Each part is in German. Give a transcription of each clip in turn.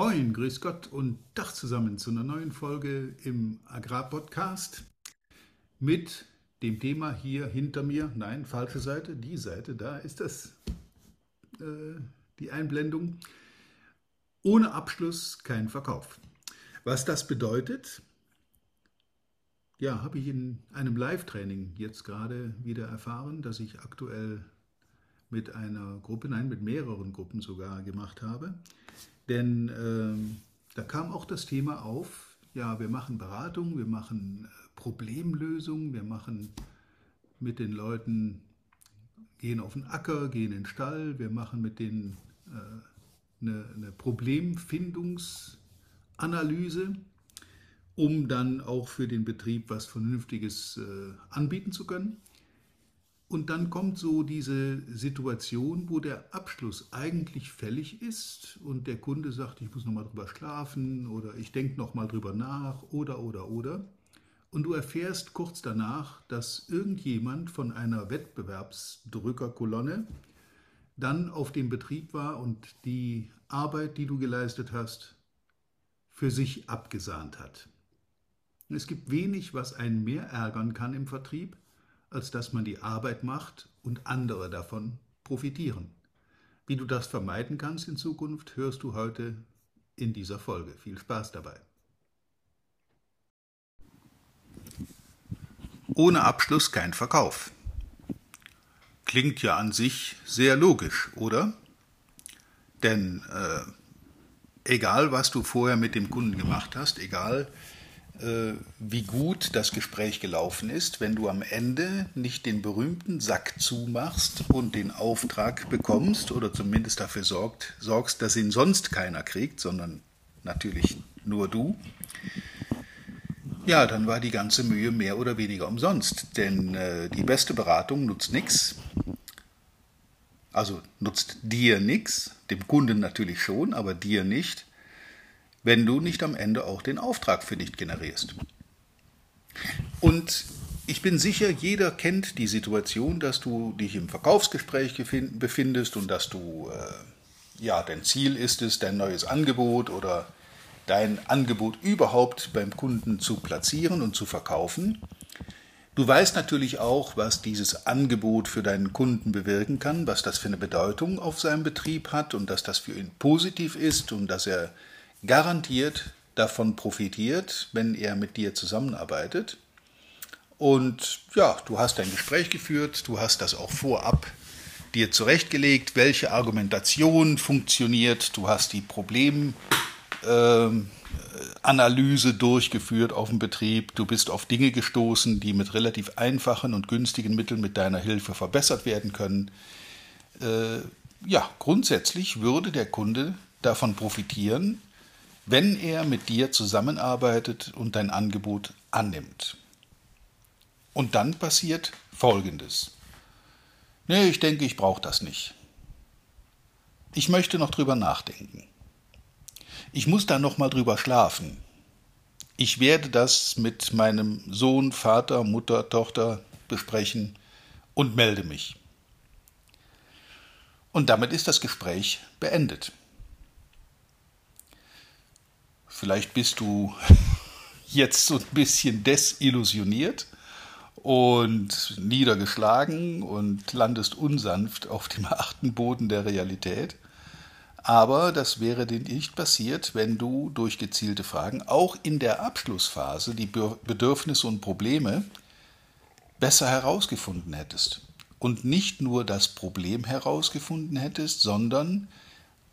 Moin, grüß Gott und Dach zusammen zu einer neuen Folge im Agrarpodcast mit dem Thema hier hinter mir. Nein, falsche Seite, die Seite, da ist das, äh, die Einblendung. Ohne Abschluss kein Verkauf. Was das bedeutet, ja, habe ich in einem Live-Training jetzt gerade wieder erfahren, das ich aktuell mit einer Gruppe, nein, mit mehreren Gruppen sogar gemacht habe. Denn äh, da kam auch das Thema auf, ja, wir machen Beratung, wir machen äh, Problemlösung, wir machen mit den Leuten, gehen auf den Acker, gehen in den Stall, wir machen mit denen äh, eine, eine Problemfindungsanalyse, um dann auch für den Betrieb was Vernünftiges äh, anbieten zu können. Und dann kommt so diese Situation, wo der Abschluss eigentlich fällig ist und der Kunde sagt, ich muss nochmal drüber schlafen oder ich denke nochmal drüber nach oder oder oder. Und du erfährst kurz danach, dass irgendjemand von einer Wettbewerbsdrückerkolonne dann auf dem Betrieb war und die Arbeit, die du geleistet hast, für sich abgesahnt hat. Es gibt wenig, was einen mehr ärgern kann im Vertrieb, als dass man die Arbeit macht und andere davon profitieren. Wie du das vermeiden kannst in Zukunft, hörst du heute in dieser Folge. Viel Spaß dabei. Ohne Abschluss kein Verkauf. Klingt ja an sich sehr logisch, oder? Denn äh, egal, was du vorher mit dem Kunden gemacht hast, egal, äh, wie gut das Gespräch gelaufen ist, wenn du am Ende nicht den berühmten Sack zumachst und den Auftrag bekommst oder zumindest dafür sorgt, sorgst, dass ihn sonst keiner kriegt, sondern natürlich nur du, ja, dann war die ganze Mühe mehr oder weniger umsonst. Denn äh, die beste Beratung nutzt nichts. Also nutzt dir nichts, dem Kunden natürlich schon, aber dir nicht wenn du nicht am Ende auch den Auftrag für dich generierst. Und ich bin sicher, jeder kennt die Situation, dass du dich im Verkaufsgespräch befindest und dass du, äh, ja, dein Ziel ist es, dein neues Angebot oder dein Angebot überhaupt beim Kunden zu platzieren und zu verkaufen. Du weißt natürlich auch, was dieses Angebot für deinen Kunden bewirken kann, was das für eine Bedeutung auf seinem Betrieb hat und dass das für ihn positiv ist und dass er garantiert davon profitiert, wenn er mit dir zusammenarbeitet. Und ja, du hast ein Gespräch geführt, du hast das auch vorab dir zurechtgelegt, welche Argumentation funktioniert, du hast die Problemanalyse äh, durchgeführt auf dem Betrieb, du bist auf Dinge gestoßen, die mit relativ einfachen und günstigen Mitteln mit deiner Hilfe verbessert werden können. Äh, ja, grundsätzlich würde der Kunde davon profitieren, wenn er mit dir zusammenarbeitet und dein Angebot annimmt. Und dann passiert Folgendes. Nee, ich denke, ich brauche das nicht. Ich möchte noch drüber nachdenken. Ich muss da noch mal drüber schlafen. Ich werde das mit meinem Sohn, Vater, Mutter, Tochter besprechen und melde mich. Und damit ist das Gespräch beendet. Vielleicht bist du jetzt so ein bisschen desillusioniert und niedergeschlagen und landest unsanft auf dem harten Boden der Realität. Aber das wäre dir nicht passiert, wenn du durch gezielte Fragen auch in der Abschlussphase die Bedürfnisse und Probleme besser herausgefunden hättest. Und nicht nur das Problem herausgefunden hättest, sondern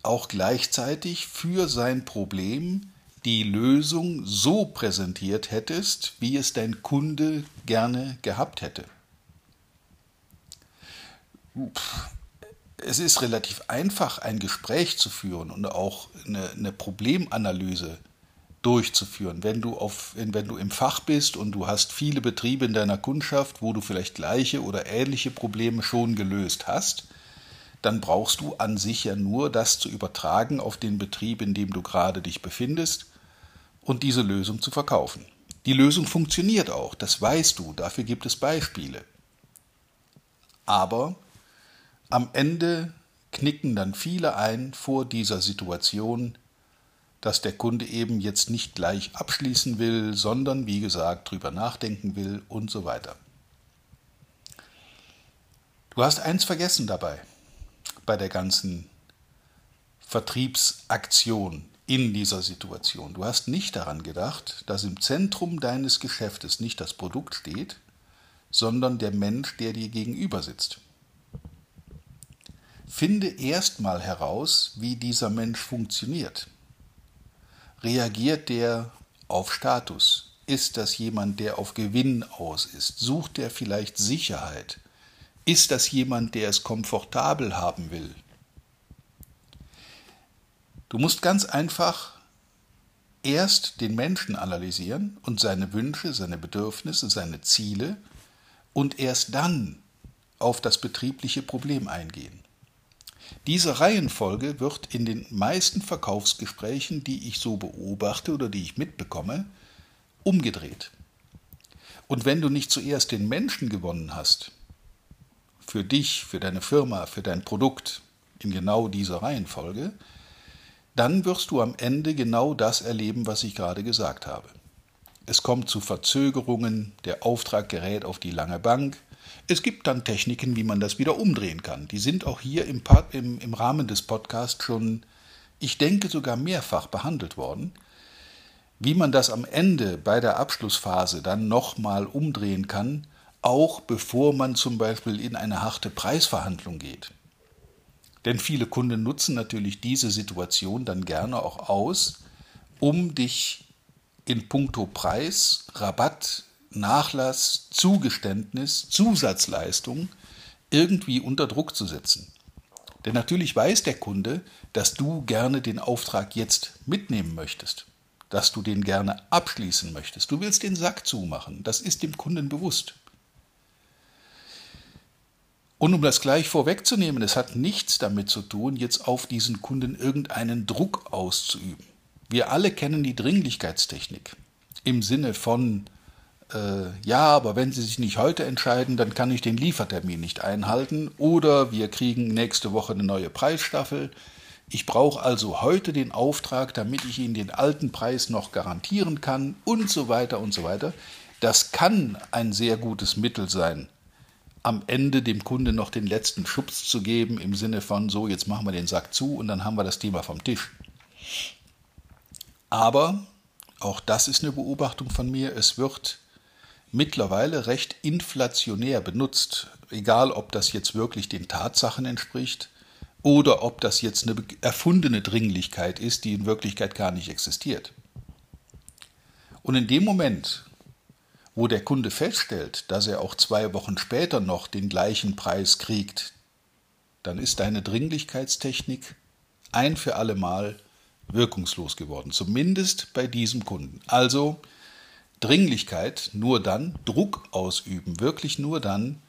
auch gleichzeitig für sein Problem die Lösung so präsentiert hättest, wie es dein Kunde gerne gehabt hätte. Es ist relativ einfach, ein Gespräch zu führen und auch eine, eine Problemanalyse durchzuführen. Wenn du, auf, wenn du im Fach bist und du hast viele Betriebe in deiner Kundschaft, wo du vielleicht gleiche oder ähnliche Probleme schon gelöst hast, dann brauchst du an sich ja nur das zu übertragen auf den Betrieb, in dem du gerade dich befindest und diese Lösung zu verkaufen. Die Lösung funktioniert auch, das weißt du, dafür gibt es Beispiele. Aber am Ende knicken dann viele ein vor dieser Situation, dass der Kunde eben jetzt nicht gleich abschließen will, sondern wie gesagt drüber nachdenken will und so weiter. Du hast eins vergessen dabei bei der ganzen Vertriebsaktion in dieser Situation. Du hast nicht daran gedacht, dass im Zentrum deines Geschäftes nicht das Produkt steht, sondern der Mensch, der dir gegenüber sitzt. Finde erstmal heraus, wie dieser Mensch funktioniert. Reagiert der auf Status? Ist das jemand, der auf Gewinn aus ist? Sucht er vielleicht Sicherheit? Ist das jemand, der es komfortabel haben will? Du musst ganz einfach erst den Menschen analysieren und seine Wünsche, seine Bedürfnisse, seine Ziele und erst dann auf das betriebliche Problem eingehen. Diese Reihenfolge wird in den meisten Verkaufsgesprächen, die ich so beobachte oder die ich mitbekomme, umgedreht. Und wenn du nicht zuerst den Menschen gewonnen hast, für dich, für deine Firma, für dein Produkt, in genau dieser Reihenfolge, dann wirst du am Ende genau das erleben, was ich gerade gesagt habe. Es kommt zu Verzögerungen, der Auftrag gerät auf die lange Bank. Es gibt dann Techniken, wie man das wieder umdrehen kann. Die sind auch hier im, im, im Rahmen des Podcasts schon, ich denke, sogar mehrfach behandelt worden. Wie man das am Ende bei der Abschlussphase dann nochmal umdrehen kann, auch bevor man zum Beispiel in eine harte Preisverhandlung geht. Denn viele Kunden nutzen natürlich diese Situation dann gerne auch aus, um dich in puncto Preis, Rabatt, Nachlass, Zugeständnis, Zusatzleistung irgendwie unter Druck zu setzen. Denn natürlich weiß der Kunde, dass du gerne den Auftrag jetzt mitnehmen möchtest, dass du den gerne abschließen möchtest. Du willst den Sack zumachen, das ist dem Kunden bewusst. Und um das gleich vorwegzunehmen, es hat nichts damit zu tun, jetzt auf diesen Kunden irgendeinen Druck auszuüben. Wir alle kennen die Dringlichkeitstechnik im Sinne von, äh, ja, aber wenn Sie sich nicht heute entscheiden, dann kann ich den Liefertermin nicht einhalten oder wir kriegen nächste Woche eine neue Preisstaffel. Ich brauche also heute den Auftrag, damit ich Ihnen den alten Preis noch garantieren kann und so weiter und so weiter. Das kann ein sehr gutes Mittel sein, am Ende dem Kunde noch den letzten Schubs zu geben, im Sinne von, so, jetzt machen wir den Sack zu und dann haben wir das Thema vom Tisch. Aber, auch das ist eine Beobachtung von mir, es wird mittlerweile recht inflationär benutzt, egal ob das jetzt wirklich den Tatsachen entspricht oder ob das jetzt eine erfundene Dringlichkeit ist, die in Wirklichkeit gar nicht existiert. Und in dem Moment, wo der Kunde feststellt, dass er auch zwei Wochen später noch den gleichen Preis kriegt, dann ist deine Dringlichkeitstechnik ein für alle Mal wirkungslos geworden, zumindest bei diesem Kunden. Also Dringlichkeit nur dann, Druck ausüben, wirklich nur dann,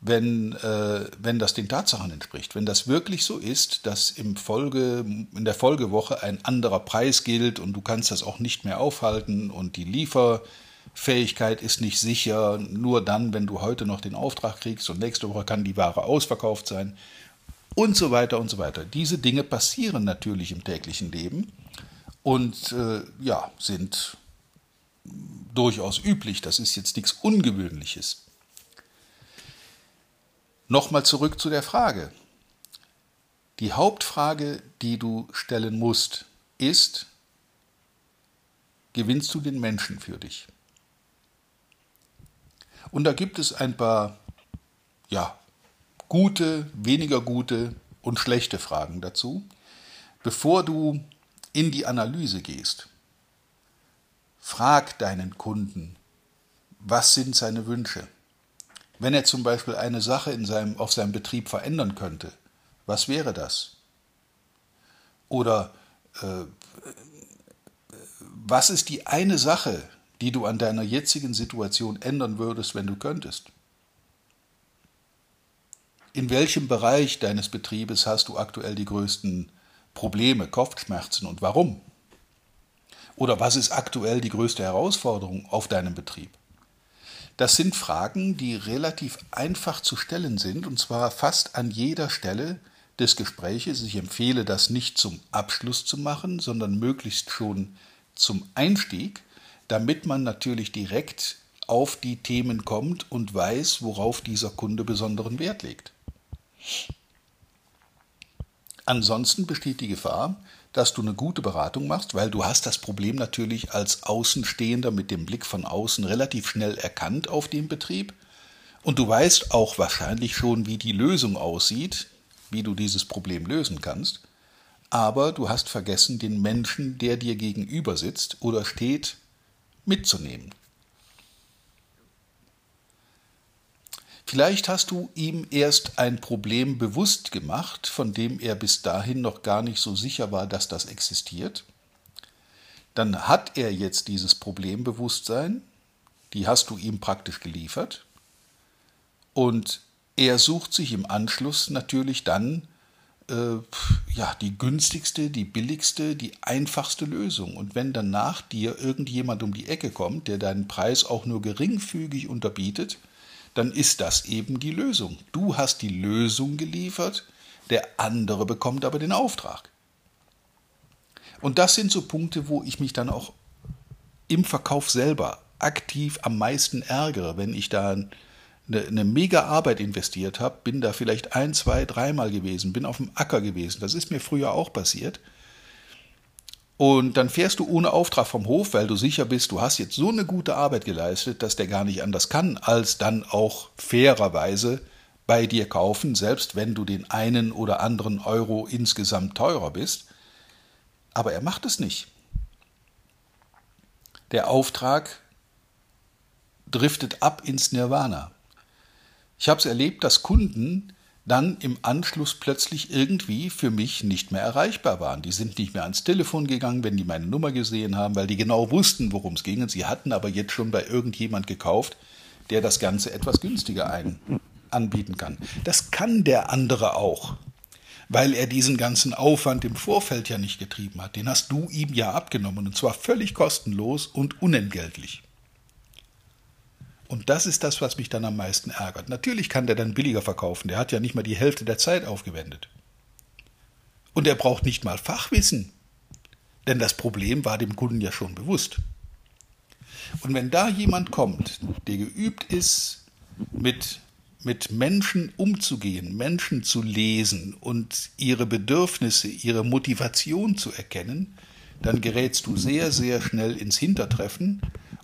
wenn, äh, wenn das den Tatsachen entspricht. Wenn das wirklich so ist, dass im Folge, in der Folgewoche ein anderer Preis gilt und du kannst das auch nicht mehr aufhalten und die Liefer Fähigkeit ist nicht sicher, nur dann, wenn du heute noch den Auftrag kriegst und nächste Woche kann die Ware ausverkauft sein und so weiter und so weiter. Diese Dinge passieren natürlich im täglichen Leben und äh, ja, sind durchaus üblich. Das ist jetzt nichts Ungewöhnliches. Nochmal zurück zu der Frage. Die Hauptfrage, die du stellen musst, ist, gewinnst du den Menschen für dich? Und da gibt es ein paar, ja, gute, weniger gute und schlechte Fragen dazu. Bevor du in die Analyse gehst, frag deinen Kunden, was sind seine Wünsche? Wenn er zum Beispiel eine Sache in seinem, auf seinem Betrieb verändern könnte, was wäre das? Oder äh, was ist die eine Sache, die du an deiner jetzigen Situation ändern würdest, wenn du könntest? In welchem Bereich deines Betriebes hast du aktuell die größten Probleme, Kopfschmerzen und warum? Oder was ist aktuell die größte Herausforderung auf deinem Betrieb? Das sind Fragen, die relativ einfach zu stellen sind, und zwar fast an jeder Stelle des Gespräches. Ich empfehle das nicht zum Abschluss zu machen, sondern möglichst schon zum Einstieg, damit man natürlich direkt auf die Themen kommt und weiß, worauf dieser Kunde besonderen Wert legt. Ansonsten besteht die Gefahr, dass du eine gute Beratung machst, weil du hast das Problem natürlich als Außenstehender mit dem Blick von außen relativ schnell erkannt auf dem Betrieb und du weißt auch wahrscheinlich schon, wie die Lösung aussieht, wie du dieses Problem lösen kannst, aber du hast vergessen, den Menschen, der dir gegenüber sitzt oder steht, mitzunehmen. Vielleicht hast du ihm erst ein Problem bewusst gemacht, von dem er bis dahin noch gar nicht so sicher war, dass das existiert. Dann hat er jetzt dieses Problembewusstsein, die hast du ihm praktisch geliefert. Und er sucht sich im Anschluss natürlich dann ja, die günstigste, die billigste, die einfachste Lösung. Und wenn dann nach dir irgendjemand um die Ecke kommt, der deinen Preis auch nur geringfügig unterbietet, dann ist das eben die Lösung. Du hast die Lösung geliefert, der andere bekommt aber den Auftrag. Und das sind so Punkte, wo ich mich dann auch im Verkauf selber aktiv am meisten ärgere, wenn ich da eine, eine mega Arbeit investiert habe, bin da vielleicht ein, zwei, dreimal gewesen, bin auf dem Acker gewesen. Das ist mir früher auch passiert. Und dann fährst du ohne Auftrag vom Hof, weil du sicher bist, du hast jetzt so eine gute Arbeit geleistet, dass der gar nicht anders kann, als dann auch fairerweise bei dir kaufen, selbst wenn du den einen oder anderen Euro insgesamt teurer bist. Aber er macht es nicht. Der Auftrag driftet ab ins Nirvana. Ich habe es erlebt, dass Kunden dann im Anschluss plötzlich irgendwie für mich nicht mehr erreichbar waren. Die sind nicht mehr ans Telefon gegangen, wenn die meine Nummer gesehen haben, weil die genau wussten, worum es ging. Und sie hatten aber jetzt schon bei irgendjemand gekauft, der das Ganze etwas günstiger ein anbieten kann. Das kann der andere auch, weil er diesen ganzen Aufwand im Vorfeld ja nicht getrieben hat. Den hast du ihm ja abgenommen und zwar völlig kostenlos und unentgeltlich. Und das ist das, was mich dann am meisten ärgert. Natürlich kann der dann billiger verkaufen. Der hat ja nicht mal die Hälfte der Zeit aufgewendet. Und er braucht nicht mal Fachwissen. Denn das Problem war dem Kunden ja schon bewusst. Und wenn da jemand kommt, der geübt ist, mit, mit Menschen umzugehen, Menschen zu lesen und ihre Bedürfnisse, ihre Motivation zu erkennen, dann gerätst du sehr, sehr schnell ins Hintertreffen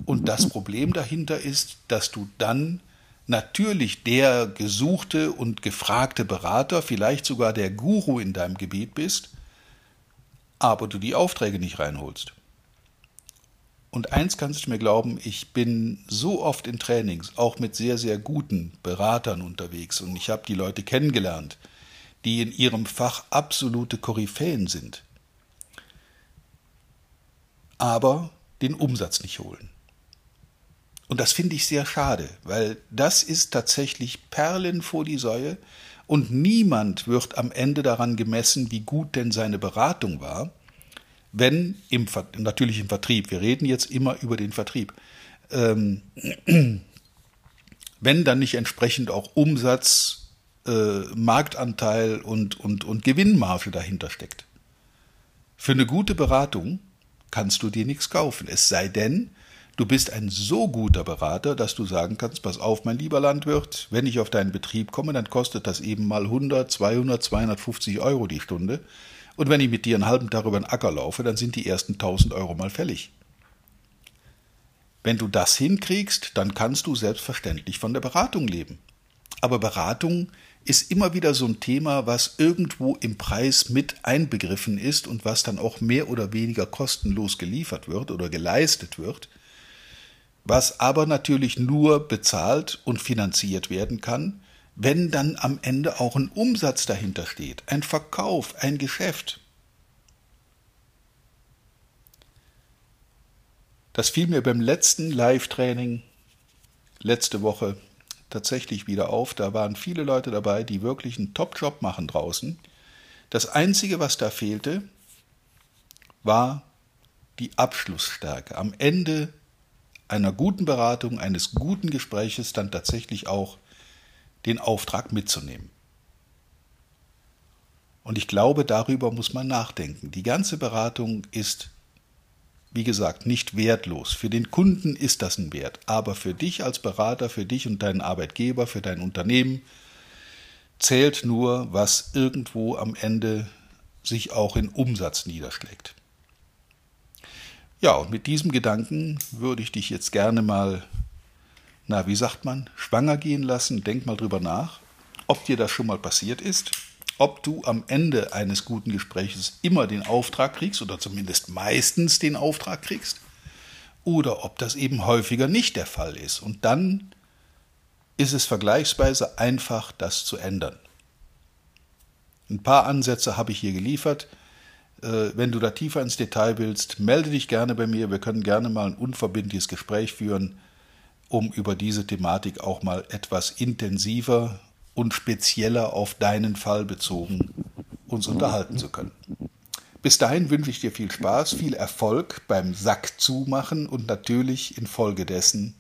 und das Problem dahinter ist, dass du dann natürlich der gesuchte und gefragte Berater, vielleicht sogar der Guru in deinem Gebiet bist, aber du die Aufträge nicht reinholst. Und eins kannst du mir glauben, ich bin so oft in Trainings, auch mit sehr, sehr guten Beratern unterwegs und ich habe die Leute kennengelernt, die in ihrem Fach absolute Koryphäen sind, aber den Umsatz nicht holen. Und das finde ich sehr schade, weil das ist tatsächlich Perlen vor die Säue und niemand wird am Ende daran gemessen, wie gut denn seine Beratung war, wenn im natürlich im Vertrieb, wir reden jetzt immer über den Vertrieb, ähm, wenn dann nicht entsprechend auch Umsatz, äh, Marktanteil und, und, und Gewinnmarge dahinter steckt. Für eine gute Beratung kannst du dir nichts kaufen, es sei denn, Du bist ein so guter Berater, dass du sagen kannst, pass auf, mein lieber Landwirt, wenn ich auf deinen Betrieb komme, dann kostet das eben mal 100, 200, 250 Euro die Stunde. Und wenn ich mit dir einen halben Tag über den Acker laufe, dann sind die ersten 1000 Euro mal fällig. Wenn du das hinkriegst, dann kannst du selbstverständlich von der Beratung leben. Aber Beratung ist immer wieder so ein Thema, was irgendwo im Preis mit einbegriffen ist und was dann auch mehr oder weniger kostenlos geliefert wird oder geleistet wird was aber natürlich nur bezahlt und finanziert werden kann, wenn dann am Ende auch ein Umsatz dahinter steht, ein Verkauf, ein Geschäft. Das fiel mir beim letzten Live-Training letzte Woche tatsächlich wieder auf. Da waren viele Leute dabei, die wirklich einen Top-Job machen draußen. Das Einzige, was da fehlte, war die Abschlussstärke. Am Ende einer guten Beratung, eines guten Gespräches dann tatsächlich auch den Auftrag mitzunehmen. Und ich glaube, darüber muss man nachdenken. Die ganze Beratung ist, wie gesagt, nicht wertlos. Für den Kunden ist das ein Wert. Aber für dich als Berater, für dich und deinen Arbeitgeber, für dein Unternehmen zählt nur, was irgendwo am Ende sich auch in Umsatz niederschlägt. Ja, und mit diesem Gedanken würde ich dich jetzt gerne mal, na, wie sagt man, schwanger gehen lassen. Denk mal drüber nach, ob dir das schon mal passiert ist ob du am Ende eines guten Gespräches immer den Auftrag kriegst oder zumindest meistens den Auftrag kriegst oder ob das eben häufiger nicht der Fall ist. Und dann ist es vergleichsweise einfach, das zu ändern. Ein paar Ansätze habe ich hier geliefert. Äh, wenn du da tiefer ins Detail willst, melde dich gerne bei mir. Wir können gerne mal ein unverbindliches Gespräch führen, um über diese Thematik auch mal etwas intensiver und spezieller auf deinen Fall bezogen uns unterhalten zu können. Bis dahin wünsche ich dir viel Spaß, viel Erfolg beim Sack zumachen und natürlich infolgedessen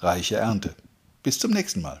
reiche Ernte. Bis zum nächsten Mal.